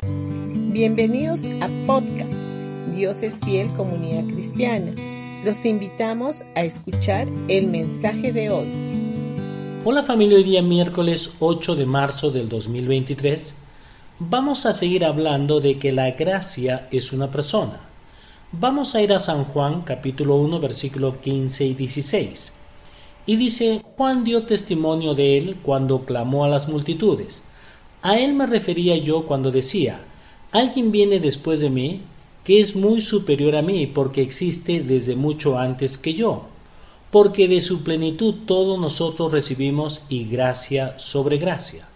Bienvenidos a podcast Dios es fiel comunidad cristiana. Los invitamos a escuchar el mensaje de hoy. Hola familia, hoy día miércoles 8 de marzo del 2023 vamos a seguir hablando de que la gracia es una persona. Vamos a ir a San Juan capítulo 1 versículo 15 y 16. Y dice, Juan dio testimonio de él cuando clamó a las multitudes. A él me refería yo cuando decía, alguien viene después de mí que es muy superior a mí porque existe desde mucho antes que yo, porque de su plenitud todos nosotros recibimos y gracia sobre gracia.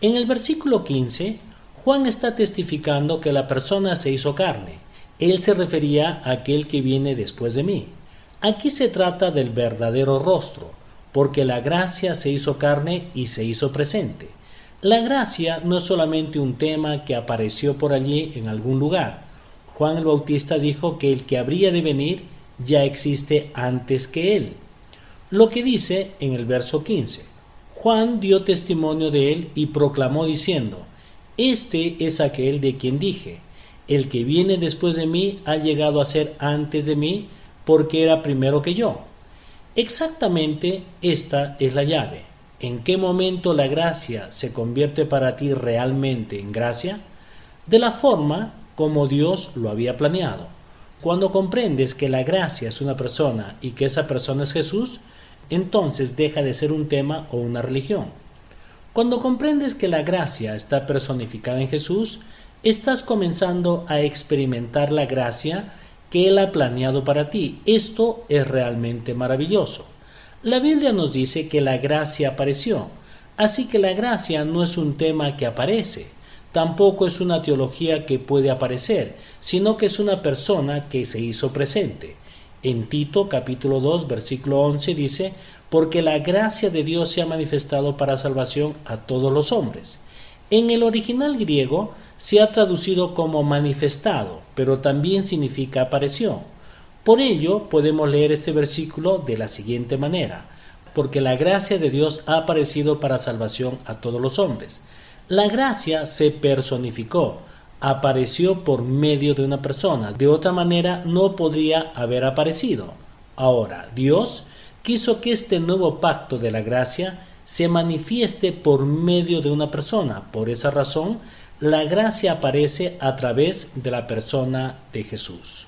En el versículo 15, Juan está testificando que la persona se hizo carne. Él se refería a aquel que viene después de mí. Aquí se trata del verdadero rostro, porque la gracia se hizo carne y se hizo presente. La gracia no es solamente un tema que apareció por allí en algún lugar. Juan el Bautista dijo que el que habría de venir ya existe antes que él. Lo que dice en el verso 15. Juan dio testimonio de él y proclamó diciendo, Este es aquel de quien dije, el que viene después de mí ha llegado a ser antes de mí, porque era primero que yo. Exactamente esta es la llave. ¿En qué momento la gracia se convierte para ti realmente en gracia? De la forma como Dios lo había planeado. Cuando comprendes que la gracia es una persona y que esa persona es Jesús, entonces deja de ser un tema o una religión. Cuando comprendes que la gracia está personificada en Jesús, estás comenzando a experimentar la gracia que Él ha planeado para ti. Esto es realmente maravilloso. La Biblia nos dice que la gracia apareció, así que la gracia no es un tema que aparece, tampoco es una teología que puede aparecer, sino que es una persona que se hizo presente. En Tito capítulo 2 versículo 11 dice, porque la gracia de Dios se ha manifestado para salvación a todos los hombres. En el original griego se ha traducido como manifestado, pero también significa apareció. Por ello podemos leer este versículo de la siguiente manera, porque la gracia de Dios ha aparecido para salvación a todos los hombres. La gracia se personificó, apareció por medio de una persona, de otra manera no podría haber aparecido. Ahora, Dios quiso que este nuevo pacto de la gracia se manifieste por medio de una persona. Por esa razón, la gracia aparece a través de la persona de Jesús.